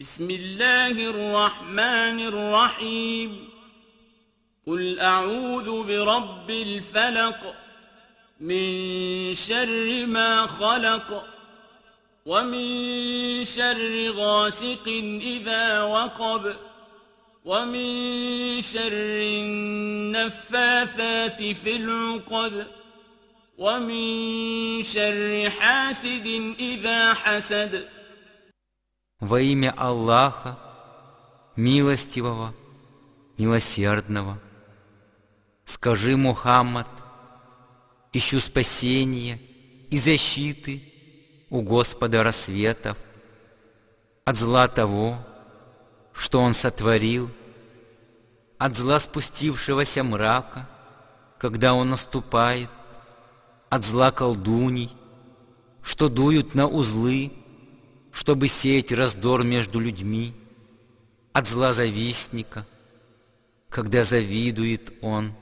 بسم الله الرحمن الرحيم. قل أعوذ برب الفلق من شر ما خلق ومن شر غاسق إذا وقب ومن شر النفاثات في العقد ومن شر حاسد إذا حسد Во имя Аллаха, милостивого, милосердного. Скажи, Мухаммад, ищу спасения и защиты у Господа рассветов от зла того, что Он сотворил, от зла спустившегося мрака, когда он наступает, от зла колдуний, что дуют на узлы, чтобы сеять раздор между людьми, от зла завистника, когда завидует он –